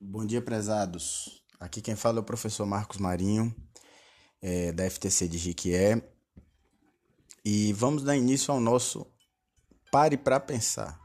Bom dia, prezados. Aqui quem fala é o professor Marcos Marinho, é, da FTC de Jiquié. E vamos dar início ao nosso Pare para Pensar.